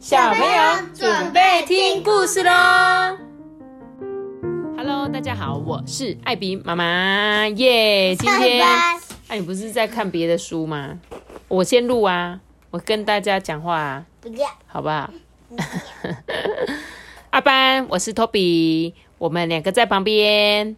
小朋友准备听故事喽！Hello，大家好，我是艾比妈妈耶。今天，哎，你不是在看别的书吗？我先录啊，我跟大家讲话啊，不要，好不好？阿班，我是托比，我们两个在旁边。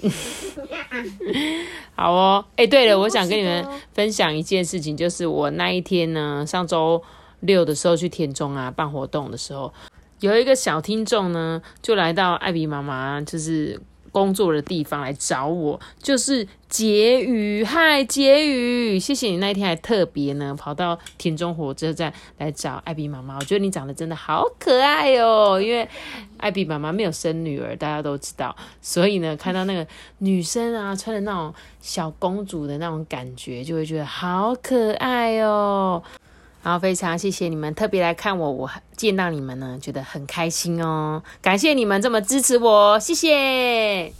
好哦，哎，对了，我想跟你们分享一件事情，就是我那一天呢，上周六的时候去田中啊办活动的时候，有一个小听众呢，就来到艾比妈妈就是工作的地方来找我，就是结语，嗨，结语，谢谢你那一天还特别呢跑到田中火车站来找艾比妈妈，我觉得你长得真的好可爱哦，因为艾比妈妈没有生女儿，大家都知道，所以呢，看到那个女生啊穿的那种小公主的那种感觉，就会觉得好可爱哦。然后非常谢谢你们特别来看我，我见到你们呢，觉得很开心哦。感谢你们这么支持我，谢谢，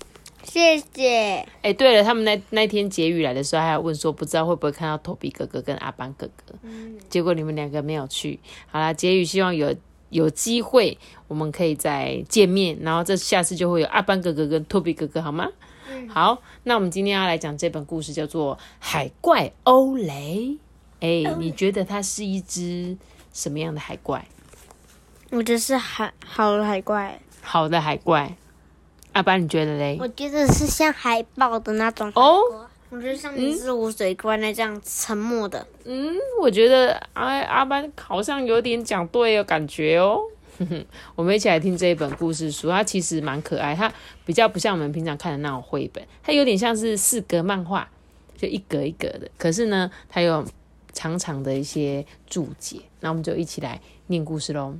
谢谢。哎，对了，他们那那天结语来的时候，还要问说，不知道会不会看到托比哥哥跟阿班哥哥。嗯，结果你们两个没有去。好啦，结语希望有有机会，我们可以再见面，然后这下次就会有阿班哥哥跟托比哥哥，好吗？嗯，好。那我们今天要来讲这本故事，叫做《海怪欧雷》。哎，你觉得它是一只什么样的海怪？我觉得是海好的海怪，好的海怪。阿班，你觉得嘞？我觉得是像海豹的那种哦。我觉得像一只无水怪那这样沉默的。嗯，我觉得阿阿班好像有点讲对哦，感觉哦。我们一起来听这一本故事书，它其实蛮可爱，它比较不像我们平常看的那种绘本，它有点像是四格漫画，就一格一格的。可是呢，它有。长长的一些注解，那我们就一起来念故事喽。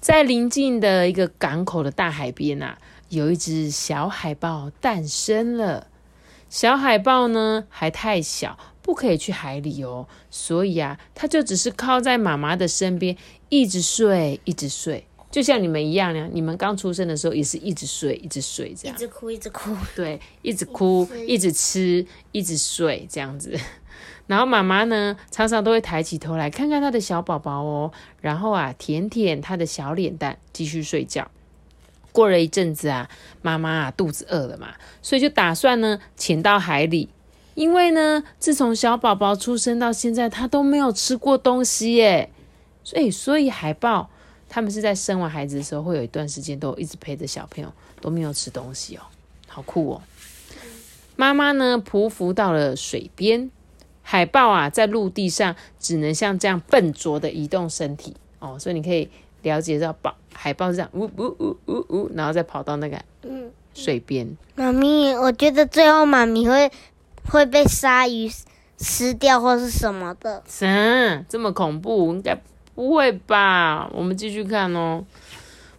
在临近的一个港口的大海边啊，有一只小海豹诞生了。小海豹呢还太小，不可以去海里哦，所以啊，它就只是靠在妈妈的身边，一直睡，一直睡，就像你们一样呀。你们刚出生的时候也是一直睡，一直睡这样，一直哭，一直哭，对，一直哭，一直吃，一直睡这样子。然后妈妈呢，常常都会抬起头来看看他的小宝宝哦，然后啊，舔舔他的小脸蛋，继续睡觉。过了一阵子啊，妈妈啊肚子饿了嘛，所以就打算呢潜到海里，因为呢，自从小宝宝出生到现在，他都没有吃过东西耶。所以，所以海豹他们是在生完孩子的时候，会有一段时间都一直陪着小朋友，都没有吃东西哦，好酷哦。妈妈呢匍匐到了水边。海豹啊，在陆地上只能像这样笨拙的移动身体哦，所以你可以了解到，豹海豹是这样，呜呜呜呜呜，然后再跑到那个水边。妈咪，我觉得最后妈咪会会被鲨鱼吃掉，或是什么的。什这么恐怖？应该不会吧？我们继续看哦。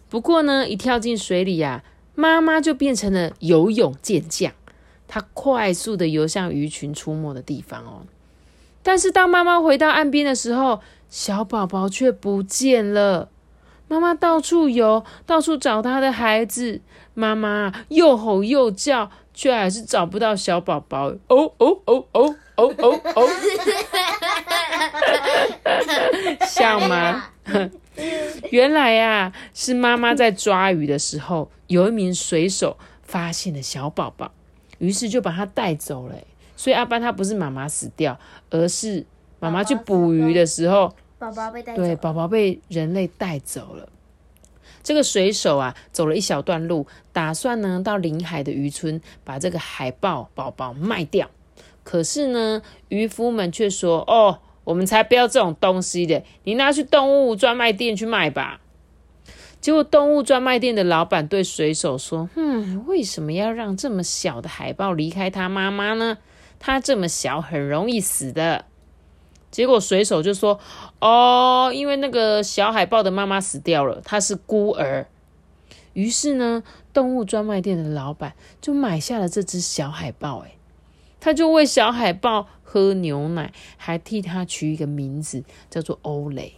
不过呢，一跳进水里呀，妈妈就变成了游泳健将，她快速的游向鱼群出没的地方哦。但是当妈妈回到岸边的时候，小宝宝却不见了。妈妈到处游，到处找她的孩子。妈妈又吼又叫，却还是找不到小宝宝。哦哦哦哦哦哦哦！像吗？原来呀，是妈妈在抓鱼的时候，有一名水手发现了小宝宝，于是就把他带走了。所以阿班他不是妈妈死掉，而是妈妈去捕鱼的时候，宝宝被带走对，宝宝被人类带走了。这个水手啊，走了一小段路，打算呢到临海的渔村把这个海豹宝宝卖掉。可是呢，渔夫们却说：“哦，我们才不要这种东西的，你拿去动物专卖店去卖吧。”结果动物专卖店的老板对水手说：“嗯，为什么要让这么小的海豹离开他妈妈呢？”它这么小，很容易死的。结果水手就说：“哦，因为那个小海豹的妈妈死掉了，它是孤儿。”于是呢，动物专卖店的老板就买下了这只小海豹。哎，他就喂小海豹喝牛奶，还替它取一个名字，叫做欧蕾。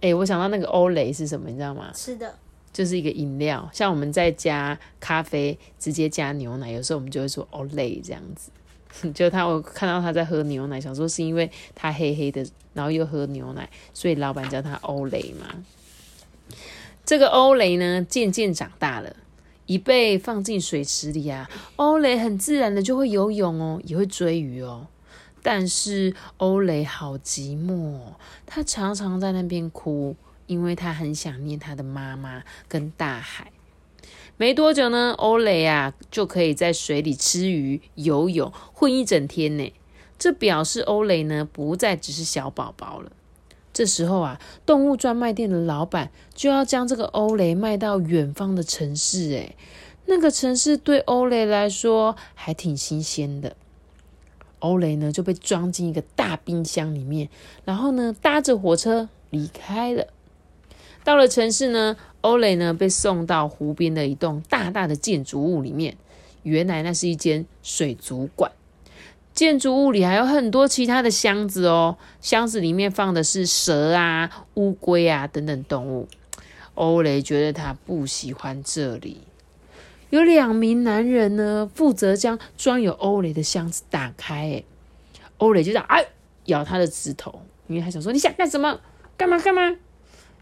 哎，我想到那个欧蕾是什么，你知道吗？是的，就是一个饮料，像我们在加咖啡直接加牛奶，有时候我们就会说欧蕾这样子。就他我看到他在喝牛奶，想说是因为他黑黑的，然后又喝牛奶，所以老板叫他欧雷嘛。这个欧雷呢，渐渐长大了，一被放进水池里啊，欧雷很自然的就会游泳哦，也会追鱼哦。但是欧雷好寂寞，他常常在那边哭，因为他很想念他的妈妈跟大海。没多久呢，欧雷啊就可以在水里吃鱼、游泳，混一整天呢。这表示欧雷呢不再只是小宝宝了。这时候啊，动物专卖店的老板就要将这个欧雷卖到远方的城市，诶，那个城市对欧雷来说还挺新鲜的。欧雷呢就被装进一个大冰箱里面，然后呢搭着火车离开了。到了城市呢，欧雷呢被送到湖边的一栋大大的建筑物里面。原来那是一间水族馆。建筑物里还有很多其他的箱子哦，箱子里面放的是蛇啊、乌龟啊等等动物。欧雷觉得他不喜欢这里。有两名男人呢，负责将装有欧雷的箱子打开。哎，欧雷就样，哎，咬他的指头，因为他想说你想干什么？干嘛干嘛？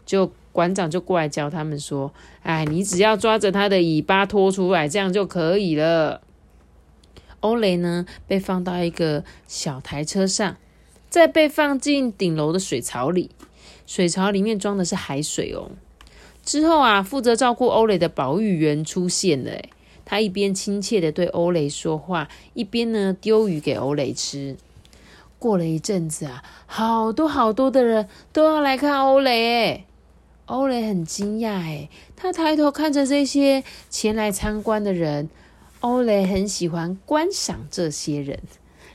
就馆长就过来教他们说：“哎，你只要抓着他的尾巴拖出来，这样就可以了。”欧雷呢，被放到一个小台车上，再被放进顶楼的水槽里。水槽里面装的是海水哦。之后啊，负责照顾欧雷的保育员出现了。他一边亲切的对欧雷说话，一边呢丢鱼给欧雷吃。过了一阵子啊，好多好多的人都要来看欧雷。哎，欧雷很惊讶。诶，他抬头看着这些前来参观的人。欧雷很喜欢观赏这些人。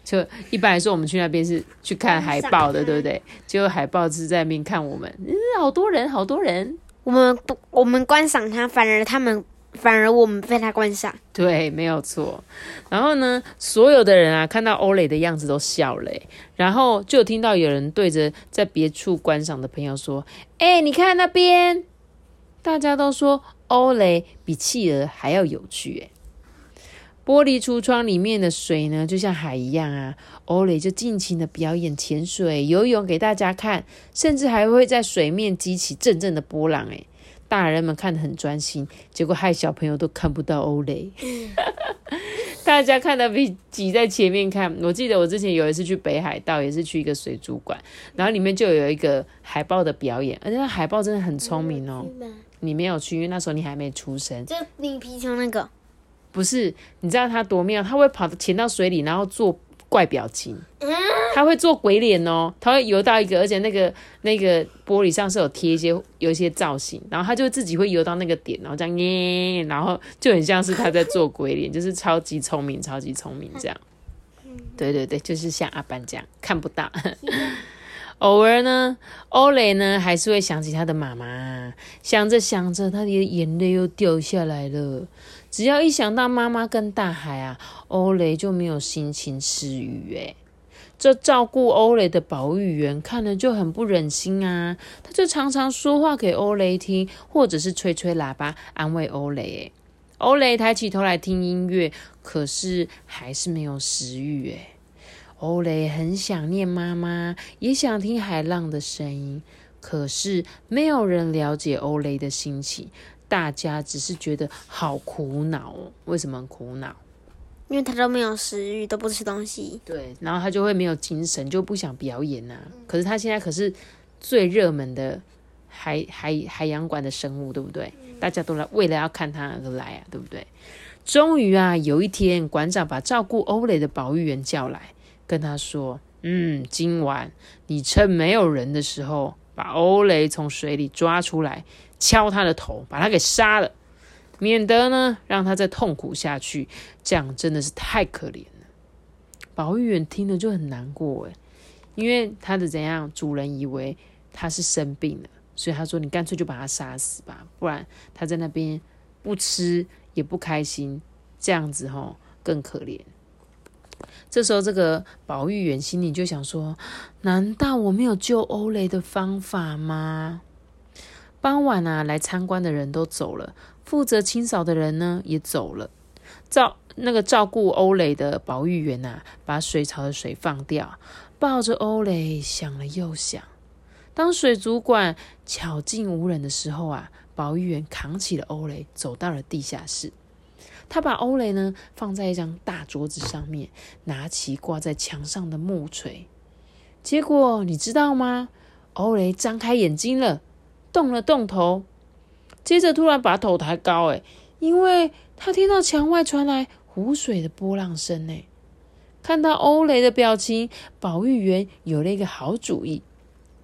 就一般来说，我们去那边是去看海报的，对不对？结果海报是在那边看我们。嗯，好多人，好多人。我们不，我们观赏他，反而他们，反而我们被他观赏。对，没有错。然后呢，所有的人啊，看到欧雷的样子都笑了。然后就听到有人对着在别处观赏的朋友说：“哎，你看那边。”大家都说欧雷比企鹅还要有趣。哎，玻璃橱窗里面的水呢，就像海一样啊。欧雷就尽情的表演潜水、游泳给大家看，甚至还会在水面激起阵阵的波浪。诶大人们看得很专心，结果害小朋友都看不到欧雷。大家看的比挤在前面看。我记得我之前有一次去北海道，也是去一个水族馆，然后里面就有一个海豹的表演，而且那海豹真的很聪明哦。你没有去，因为那时候你还没出生。就你皮球那个？不是，你知道它多妙？它会跑潜到水里，然后做。怪表情，他会做鬼脸哦，他会游到一个，而且那个那个玻璃上是有贴一些有一些造型，然后他就自己会游到那个点，然后这样耶，然后就很像是他在做鬼脸，就是超级聪明，超级聪明这样。对对对，就是像阿班这样看不到。偶尔呢，欧雷呢还是会想起他的妈妈，想着想着，他的眼泪又掉下来了。只要一想到妈妈跟大海啊，欧雷就没有心情吃鱼。诶这照顾欧雷的保育员看了就很不忍心啊，他就常常说话给欧雷听，或者是吹吹喇叭安慰欧雷。欧雷抬起头来听音乐，可是还是没有食欲。诶欧雷很想念妈妈，也想听海浪的声音，可是没有人了解欧雷的心情。大家只是觉得好苦恼哦，为什么苦恼？因为他都没有食欲，都不吃东西。对，然后他就会没有精神，就不想表演呐。可是他现在可是最热门的海海海洋馆的生物，对不对？大家都来为了要看他而来啊，对不对？终于啊，有一天馆长把照顾欧蕾的保育员叫来，跟他说：“嗯，今晚你趁没有人的时候，把欧雷从水里抓出来。”敲他的头，把他给杀了，免得呢让他再痛苦下去。这样真的是太可怜了。保育员听了就很难过诶，因为他的怎样，主人以为他是生病了，所以他说：“你干脆就把他杀死吧，不然他在那边不吃也不开心，这样子吼更可怜。”这时候，这个保育员心里就想说：“难道我没有救欧雷的方法吗？”傍晚啊，来参观的人都走了，负责清扫的人呢也走了。照那个照顾欧蕾的保育员呐，把水槽的水放掉，抱着欧蕾想了又想。当水族馆悄静无人的时候啊，保育员扛起了欧蕾，走到了地下室。他把欧蕾呢放在一张大桌子上面，拿起挂在墙上的木锤。结果你知道吗？欧蕾张开眼睛了，动了动头，接着突然把头抬高，哎，因为他听到墙外传来湖水的波浪声，哎，看到欧蕾的表情，保育员有了一个好主意，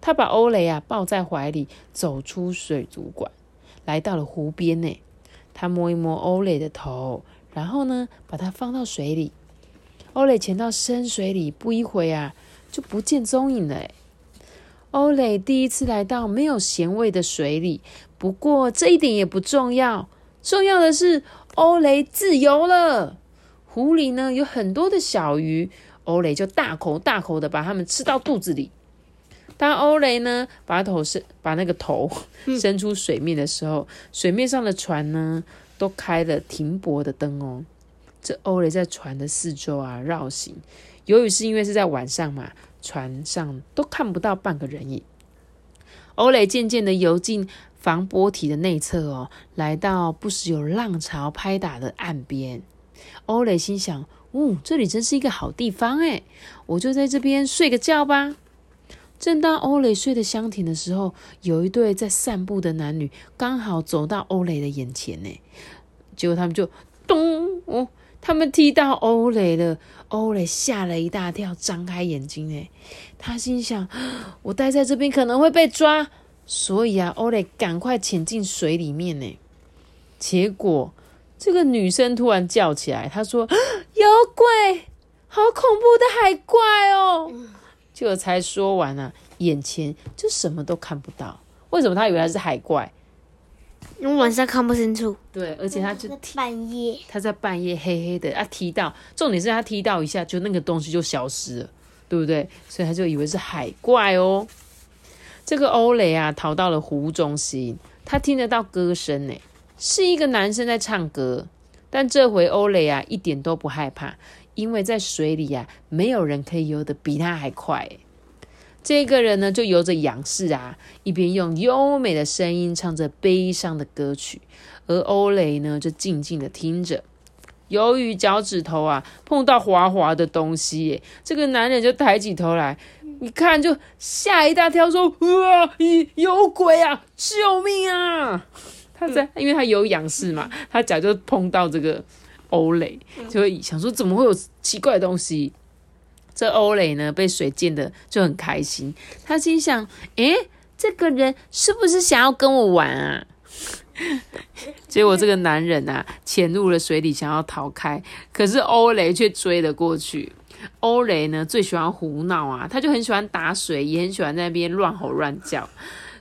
他把欧蕾啊抱在怀里，走出水族馆，来到了湖边，呢。他摸一摸欧蕾的头，然后呢，把它放到水里。欧蕾潜到深水里，不一会啊，就不见踪影了。欧蕾第一次来到没有咸味的水里，不过这一点也不重要，重要的是欧蕾自由了。湖里呢有很多的小鱼，欧蕾就大口大口的把它们吃到肚子里。当欧蕾呢把头伸把那个头伸出水面的时候，水面上的船呢都开了停泊的灯哦。这欧蕾在船的四周啊绕行，由于是因为是在晚上嘛。船上都看不到半个人影。欧蕾渐渐的游进防波堤的内侧哦，来到不时有浪潮拍打的岸边。欧蕾心想：“哦，这里真是一个好地方哎，我就在这边睡个觉吧。”正当欧蕾睡得香甜的时候，有一对在散步的男女刚好走到欧蕾的眼前呢。结果他们就咚哦。他们踢到欧蕾了，欧蕾吓了一大跳，张开眼睛哎，他心想：我待在这边可能会被抓，所以啊，欧蕾赶快潜进水里面呢。结果这个女生突然叫起来，她说：“ 有鬼，好恐怖的海怪哦！”结果才说完啊，眼前就什么都看不到。为什么他以为他是海怪？因为晚上看不清楚，对，而且他就半夜，他在半夜黑黑的啊踢到，重点是他踢到一下，就那个东西就消失了，对不对？所以他就以为是海怪哦。这个欧雷啊，逃到了湖中心，他听得到歌声呢，是一个男生在唱歌，但这回欧雷啊一点都不害怕，因为在水里啊，没有人可以游得比他还快。这个人呢，就游着仰视啊，一边用优美的声音唱着悲伤的歌曲，而欧雷呢，就静静的听着。由于脚趾头啊碰到滑滑的东西，这个男人就抬起头来，一看就吓一大跳，说：“啊，有鬼啊！救命啊！”他在，因为他有仰视嘛，他脚就碰到这个欧蕾，就会想说：“怎么会有奇怪的东西？”这欧蕾呢，被水溅的就很开心。他心想：“诶，这个人是不是想要跟我玩啊？” 结果这个男人啊，潜入了水里，想要逃开，可是欧蕾却追了过去。欧蕾呢，最喜欢胡闹啊，他就很喜欢打水，也很喜欢在那边乱吼乱叫，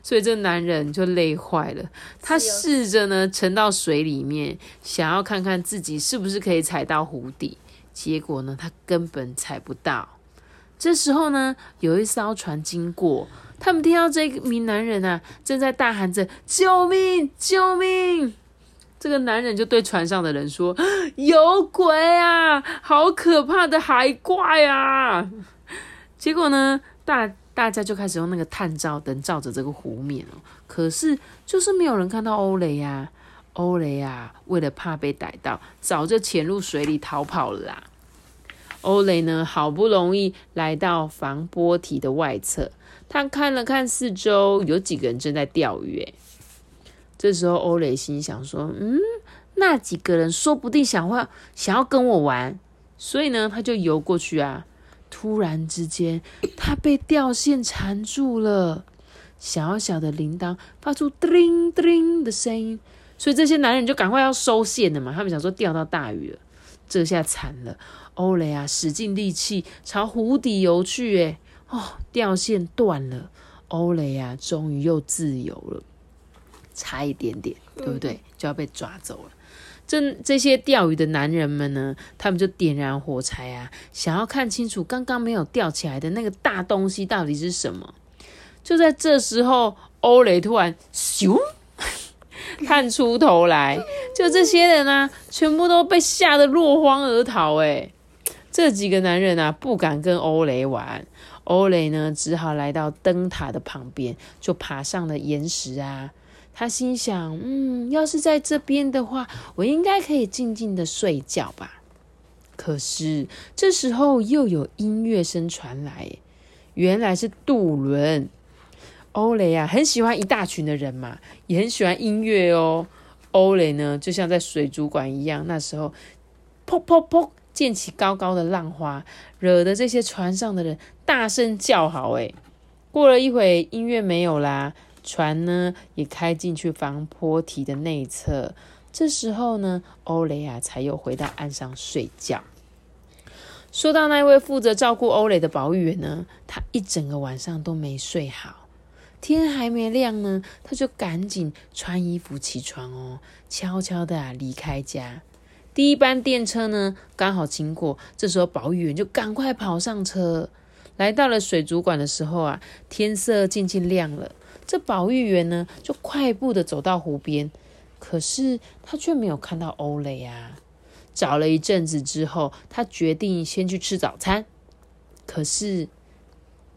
所以这男人就累坏了。他试着呢，沉到水里面，想要看看自己是不是可以踩到湖底。结果呢，他根本踩不到。这时候呢，有一艘船经过，他们听到这名男人啊，正在大喊着“救命，救命！”这个男人就对船上的人说：“有鬼啊，好可怕的海怪啊！”结果呢，大大家就开始用那个探照灯照着这个湖面哦，可是就是没有人看到欧雷呀。欧雷啊，为了怕被逮到，早就潜入水里逃跑了啦。欧雷呢，好不容易来到防波堤的外侧，他看了看四周，有几个人正在钓鱼。诶，这时候欧雷心想说：“嗯，那几个人说不定想要想要跟我玩。”所以呢，他就游过去啊。突然之间，他被钓线缠住了，小小的铃铛发出叮叮的声音。所以这些男人就赶快要收线了嘛，他们想说钓到大鱼了，这下惨了。欧雷啊，使尽力气朝湖底游去，哎，哦，钓线断了，欧雷啊，终于又自由了，差一点点，对不对？就要被抓走了。这这些钓鱼的男人们呢，他们就点燃火柴啊，想要看清楚刚刚没有钓起来的那个大东西到底是什么。就在这时候，欧雷突然咻。探出头来。就这些人啊，全部都被吓得落荒而逃。哎，这几个男人啊，不敢跟欧雷玩。欧雷呢，只好来到灯塔的旁边，就爬上了岩石啊。他心想：嗯，要是在这边的话，我应该可以静静的睡觉吧。可是这时候又有音乐声传来，原来是杜伦。欧雷啊，很喜欢一大群的人嘛，也很喜欢音乐哦。欧雷呢，就像在水族馆一样，那时候噗噗噗溅起高高的浪花，惹得这些船上的人大声叫好。哎，过了一会，音乐没有啦，船呢也开进去防坡堤的内侧。这时候呢，欧雷啊才又回到岸上睡觉。说到那位负责照顾欧雷的保育员呢，他一整个晚上都没睡好。天还没亮呢，他就赶紧穿衣服起床哦，悄悄的啊离开家。第一班电车呢刚好经过，这时候保育员就赶快跑上车，来到了水族馆的时候啊，天色渐渐亮了。这保育员呢就快步的走到湖边，可是他却没有看到欧雷啊。找了一阵子之后，他决定先去吃早餐。可是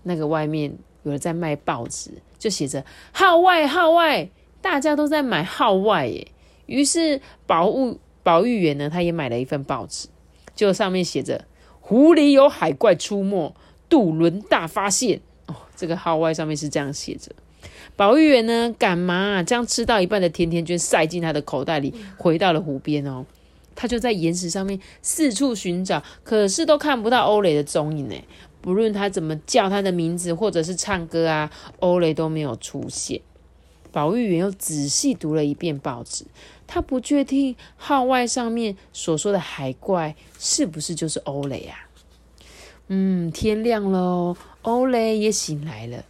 那个外面有人在卖报纸。就写着号外号外，大家都在买号外耶。于是保物保育员呢，他也买了一份报纸，就上面写着湖里有海怪出没，渡轮大发现。哦，这个号外上面是这样写着。保育员呢，赶忙将吃到一半的甜甜圈塞进他的口袋里，回到了湖边哦。他就在岩石上面四处寻找，可是都看不到欧雷的踪影呢。不论他怎么叫他的名字，或者是唱歌啊，欧雷都没有出现。保育员又仔细读了一遍报纸，他不确定号外上面所说的海怪是不是就是欧雷啊？嗯，天亮了，欧雷也醒来了。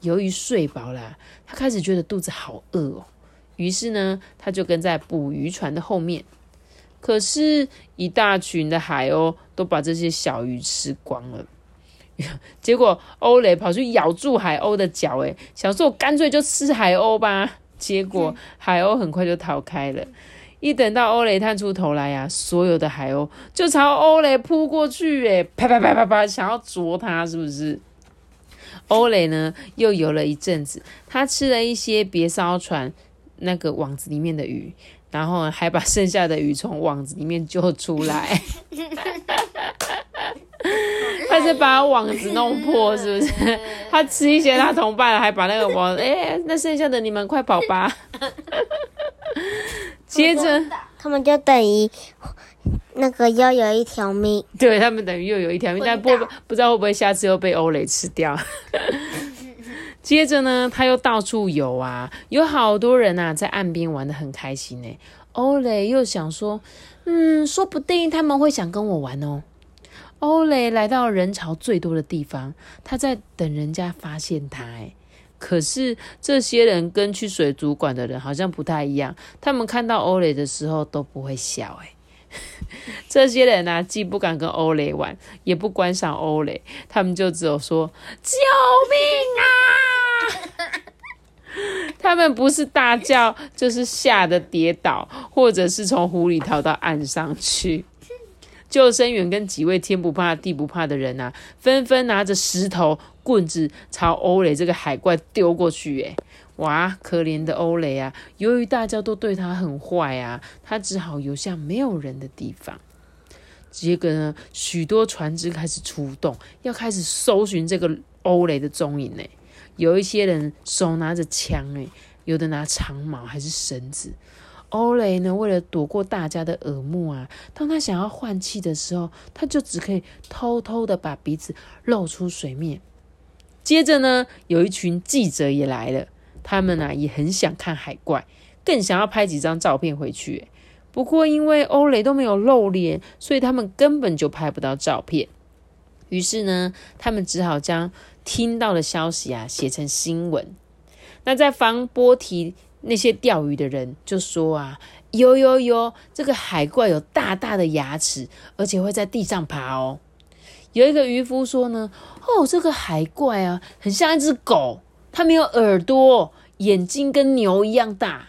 由于睡饱了，他开始觉得肚子好饿哦。于是呢，他就跟在捕鱼船的后面。可是，一大群的海鸥都把这些小鱼吃光了。结果欧雷跑去咬住海鸥的脚，诶，想说我干脆就吃海鸥吧。结果 海鸥很快就逃开了。一等到欧雷探出头来呀，所有的海鸥就朝欧雷扑过去，诶，啪啪啪啪啪，想要啄他，是不是？欧蕾呢，又游了一阵子，他吃了一些别艘船那个网子里面的鱼，然后还把剩下的鱼从网子里面救出来。他是把网子弄破，是不是？他吃一些他同伴，还把那个网，哎，那剩下的你们快跑吧！接着，他们就等于那个又有一条命，对他们等于又有一条命，但不不知道会不会下次又被欧雷吃掉。接着呢，他又到处游啊，有好多人啊在岸边玩的很开心呢。欧雷又想说，嗯，说不定他们会想跟我玩哦。欧雷来到人潮最多的地方，他在等人家发现他。哎，可是这些人跟去水族馆的人好像不太一样，他们看到欧雷的时候都不会笑。哎，这些人呢，既不敢跟欧雷玩，也不观赏欧雷，他们就只有说：“救命啊！” 他们不是大叫，就是吓得跌倒，或者是从湖里逃到岸上去。救生员跟几位天不怕地不怕的人啊，纷纷拿着石头、棍子朝欧雷这个海怪丢过去。诶哇，可怜的欧雷啊！由于大家都对他很坏啊，他只好游向没有人的地方。结果呢，许多船只开始出动，要开始搜寻这个欧雷的踪影。呢。有一些人手拿着枪，诶有的拿长矛还是绳子。欧雷呢？为了躲过大家的耳目啊，当他想要换气的时候，他就只可以偷偷的把鼻子露出水面。接着呢，有一群记者也来了，他们啊也很想看海怪，更想要拍几张照片回去。不过因为欧雷都没有露脸，所以他们根本就拍不到照片。于是呢，他们只好将听到的消息啊写成新闻。那在防波堤。那些钓鱼的人就说啊，有有有，这个海怪有大大的牙齿，而且会在地上爬哦。有一个渔夫说呢，哦，这个海怪啊，很像一只狗，它没有耳朵，眼睛跟牛一样大。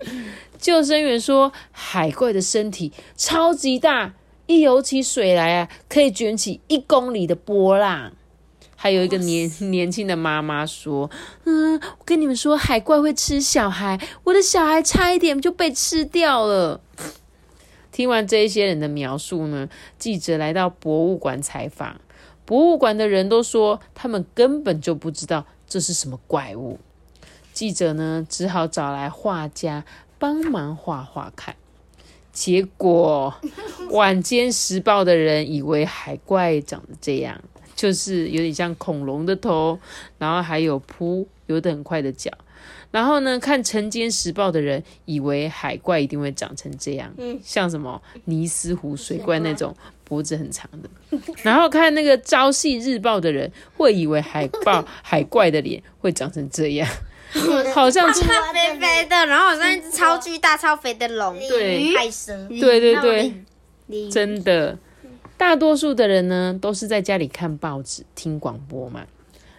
救生员说，海怪的身体超级大，一游起水来啊，可以卷起一公里的波浪。还有一个年年轻的妈妈说：“嗯，我跟你们说，海怪会吃小孩，我的小孩差一点就被吃掉了。”听完这一些人的描述呢，记者来到博物馆采访，博物馆的人都说他们根本就不知道这是什么怪物。记者呢，只好找来画家帮忙画画看。结果，晚间时报的人以为海怪长得这样。就是有点像恐龙的头，然后还有扑游得很快的脚。然后呢，看《晨间时报》的人以为海怪一定会长成这样，像什么尼斯湖水怪那种脖子很长的。然后看那个《朝夕日报》的人会以为海豹 海怪的脸会长成这样，好像超肥肥的，然后好像一只超巨大、超肥的龙，对，海蛇，对对对，真的。大多数的人呢，都是在家里看报纸、听广播嘛。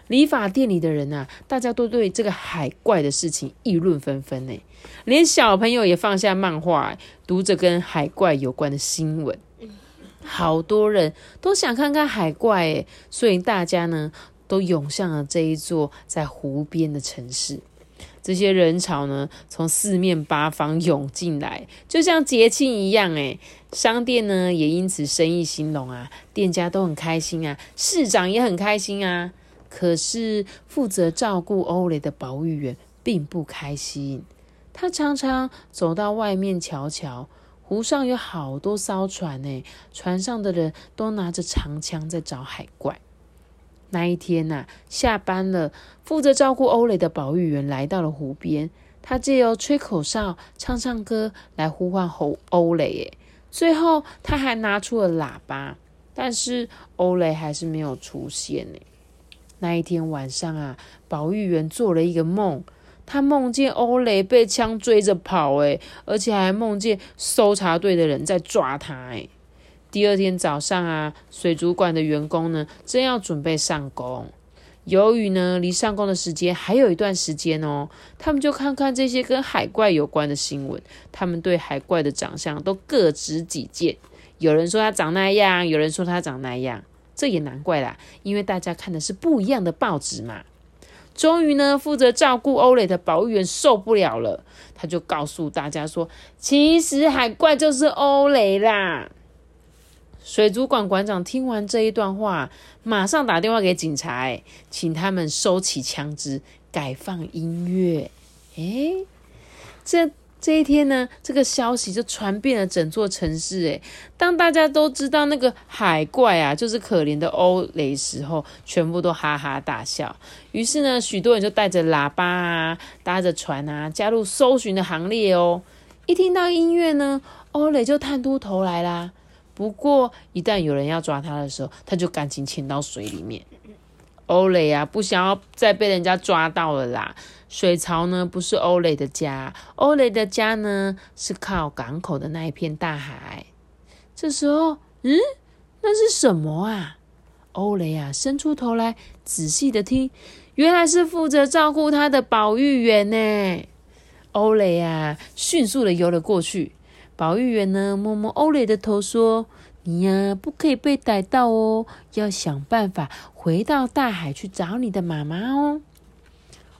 理发店里的人啊，大家都对这个海怪的事情议论纷纷呢。连小朋友也放下漫画，读着跟海怪有关的新闻。好多人都想看看海怪，诶，所以大家呢，都涌向了这一座在湖边的城市。这些人潮呢，从四面八方涌进来，就像节庆一样。诶商店呢也因此生意兴隆啊，店家都很开心啊，市长也很开心啊。可是负责照顾欧雷的保育员并不开心，他常常走到外面瞧瞧，湖上有好多艘船呢，船上的人都拿着长枪在找海怪。那一天呐，下班了，负责照顾欧雷的保育员来到了湖边。他借由吹口哨、唱唱歌来呼唤欧欧雷。耶，最后他还拿出了喇叭，但是欧雷还是没有出现。呢。那一天晚上啊，保育员做了一个梦，他梦见欧雷被枪追着跑，诶，而且还梦见搜查队的人在抓他，诶。第二天早上啊，水族馆的员工呢，正要准备上工。由于呢，离上工的时间还有一段时间哦，他们就看看这些跟海怪有关的新闻。他们对海怪的长相都各执己见，有人说他长那样，有人说他长那样。这也难怪啦，因为大家看的是不一样的报纸嘛。终于呢，负责照顾欧蕾的保育员受不了了，他就告诉大家说：“其实海怪就是欧蕾啦。”水族馆馆长听完这一段话，马上打电话给警察，请他们收起枪支，改放音乐。诶，这这一天呢，这个消息就传遍了整座城市。诶，当大家都知道那个海怪啊，就是可怜的欧雷时候，全部都哈哈大笑。于是呢，许多人就带着喇叭啊，搭着船啊，加入搜寻的行列哦。一听到音乐呢，欧雷就探出头来啦。不过，一旦有人要抓他的时候，他就赶紧潜到水里面。欧蕾啊，不想要再被人家抓到了啦。水槽呢，不是欧蕾的家，欧蕾的家呢，是靠港口的那一片大海。这时候，嗯，那是什么啊？欧蕾啊，伸出头来仔细的听，原来是负责照顾他的保育员呢。欧蕾啊，迅速的游了过去。保育员呢，摸摸欧蕾的头，说：“你呀，不可以被逮到哦，要想办法回到大海去找你的妈妈哦。”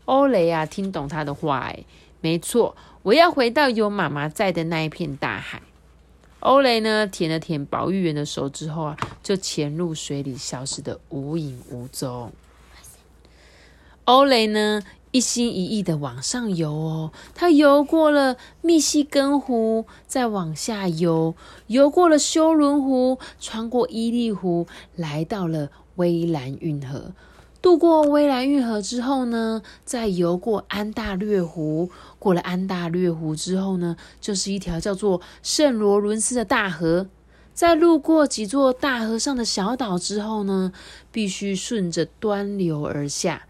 欧蕾啊，听懂他的话，哎，没错，我要回到有妈妈在的那一片大海。欧雷呢，舔了舔保育员的手之后啊，就潜入水里，消失的无影无踪。欧雷呢？一心一意的往上游哦，他游过了密西根湖，再往下游，游过了休伦湖，穿过伊利湖，来到了威兰运河。渡过威兰运河之后呢，再游过安大略湖。过了安大略湖之后呢，就是一条叫做圣罗伦斯的大河。在路过几座大河上的小岛之后呢，必须顺着端流而下。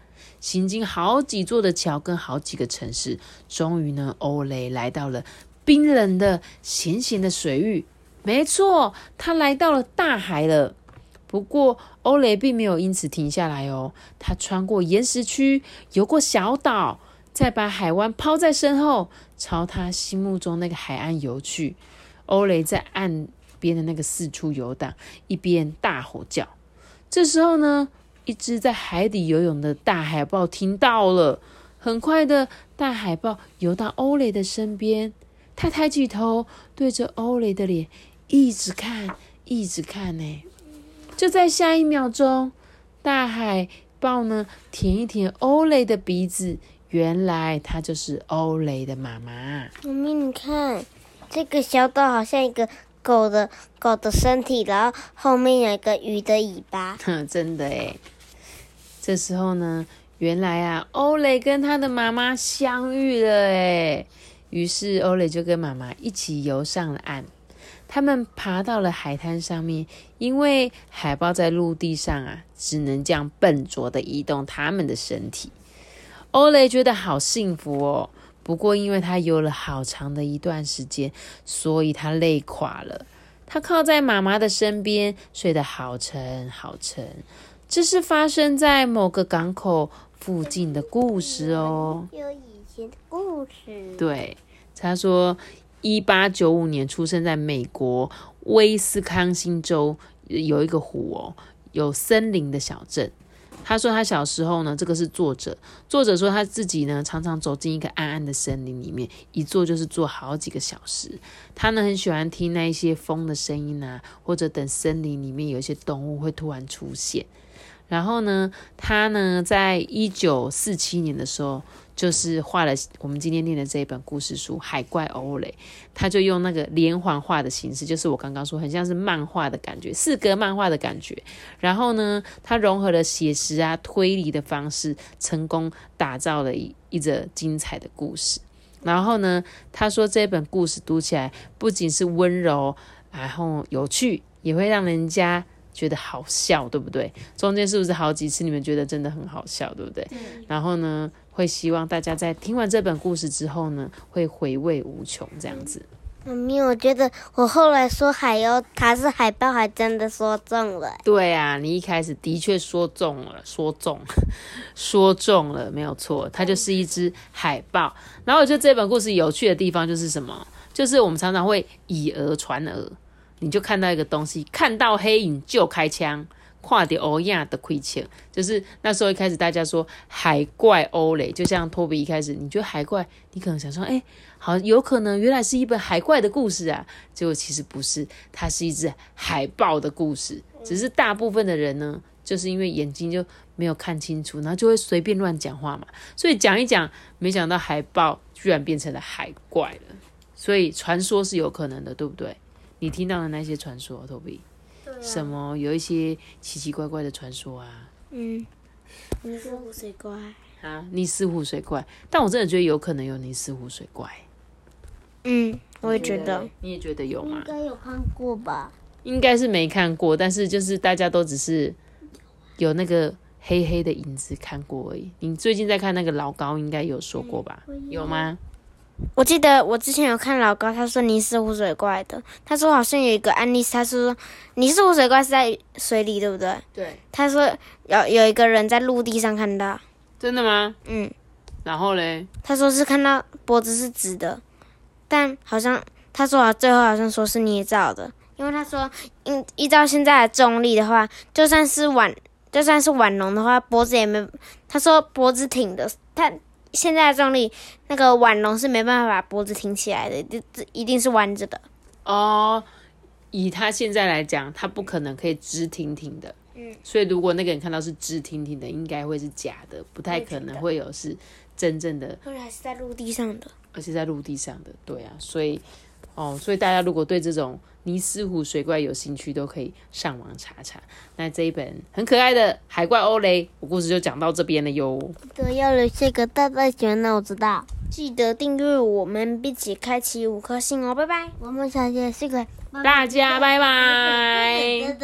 行经好几座的桥跟好几个城市，终于呢，欧雷来到了冰冷的咸咸的水域。没错，他来到了大海了。不过，欧雷并没有因此停下来哦。他穿过岩石区，游过小岛，再把海湾抛在身后，朝他心目中那个海岸游去。欧雷在岸边的那个四处游荡，一边大吼叫。这时候呢，一只在海底游泳的大海豹听到了，很快的大海豹游到欧雷的身边，他抬起头，对着欧雷的脸一直看，一直看呢。就在下一秒钟，大海豹呢舔一舔欧雷的鼻子，原来它就是欧雷的妈妈。妈咪，你看这个小岛好像一个狗的狗的身体，然后后面有一个鱼的尾巴。哼，真的诶。这时候呢，原来啊，欧雷跟他的妈妈相遇了诶。于是欧雷就跟妈妈一起游上了岸。他们爬到了海滩上面，因为海豹在陆地上啊，只能这样笨拙的移动他们的身体。欧雷觉得好幸福哦，不过因为他游了好长的一段时间，所以他累垮了。他靠在妈妈的身边，睡得好沉好沉。这是发生在某个港口附近的故事哦。有以前的故事。对，他说。一八九五年出生在美国威斯康星州有一个湖哦，有森林的小镇。他说他小时候呢，这个是作者。作者说他自己呢，常常走进一个暗暗的森林里面，一坐就是坐好几个小时。他呢很喜欢听那一些风的声音啊，或者等森林里面有一些动物会突然出现。然后呢，他呢在一九四七年的时候。就是画了我们今天念的这一本故事书《海怪欧雷》，他就用那个连环画的形式，就是我刚刚说很像是漫画的感觉，四格漫画的感觉。然后呢，他融合了写实啊、推理的方式，成功打造了一一则精彩的故事。然后呢，他说这本故事读起来不仅是温柔，然后有趣，也会让人家觉得好笑，对不对？中间是不是好几次你们觉得真的很好笑，对不对？然后呢？会希望大家在听完这本故事之后呢，会回味无穷这样子。妈咪，我觉得我后来说海鸥它是海豹，还真的说中了。对啊，你一开始的确说中了，说中，说中了，没有错，它就是一只海豹。然后我觉得这本故事有趣的地方就是什么？就是我们常常会以讹传讹，你就看到一个东西，看到黑影就开枪。跨掉欧亚的亏欠，就是那时候一开始大家说海怪欧雷，就像托比一开始，你觉得海怪，你可能想说，哎，好有可能原来是一本海怪的故事啊，结果其实不是，它是一只海豹的故事，只是大部分的人呢，就是因为眼睛就没有看清楚，然后就会随便乱讲话嘛，所以讲一讲，没想到海豹居然变成了海怪了，所以传说是有可能的，对不对？你听到的那些传说，托比。什么有一些奇奇怪怪的传说啊？嗯，尼斯湖水怪啊，尼斯湖水怪。但我真的觉得有可能有尼斯湖水怪。嗯，我也觉得。你也觉得有吗？应该有看过吧？应该是没看过，但是就是大家都只是有那个黑黑的影子看过而已。你最近在看那个老高，应该有说过吧？有吗？我记得我之前有看老高，他说你是湖水怪的，他说好像有一个案例，他说你是湖水怪是在水里，对不对？对。他说有有一个人在陆地上看到。真的吗？嗯。然后嘞？他说是看到脖子是直的，但好像他说最后好像说是捏造的，因为他说，依依照现在的重力的话，就算是碗就算是碗龙的话，脖子也没，他说脖子挺的，他。现在的重力，那个腕龙是没办法把脖子挺起来的，这这一定是弯着的。哦，以他现在来讲，他不可能可以直挺挺的。嗯。所以如果那个人看到是直挺挺的，应该会是假的，不太可能会有是真正的。而且还是在陆地上的。而且在陆地上的，对啊，所以。哦，所以大家如果对这种尼斯湖水怪有兴趣，都可以上网查查。那这一本很可爱的海怪欧雷，我故事就讲到这边了哟。记得要留下个大大喜欢，那我知道。记得订阅我们，并且开启五颗星哦，拜拜。我们下期是个，大家拜拜。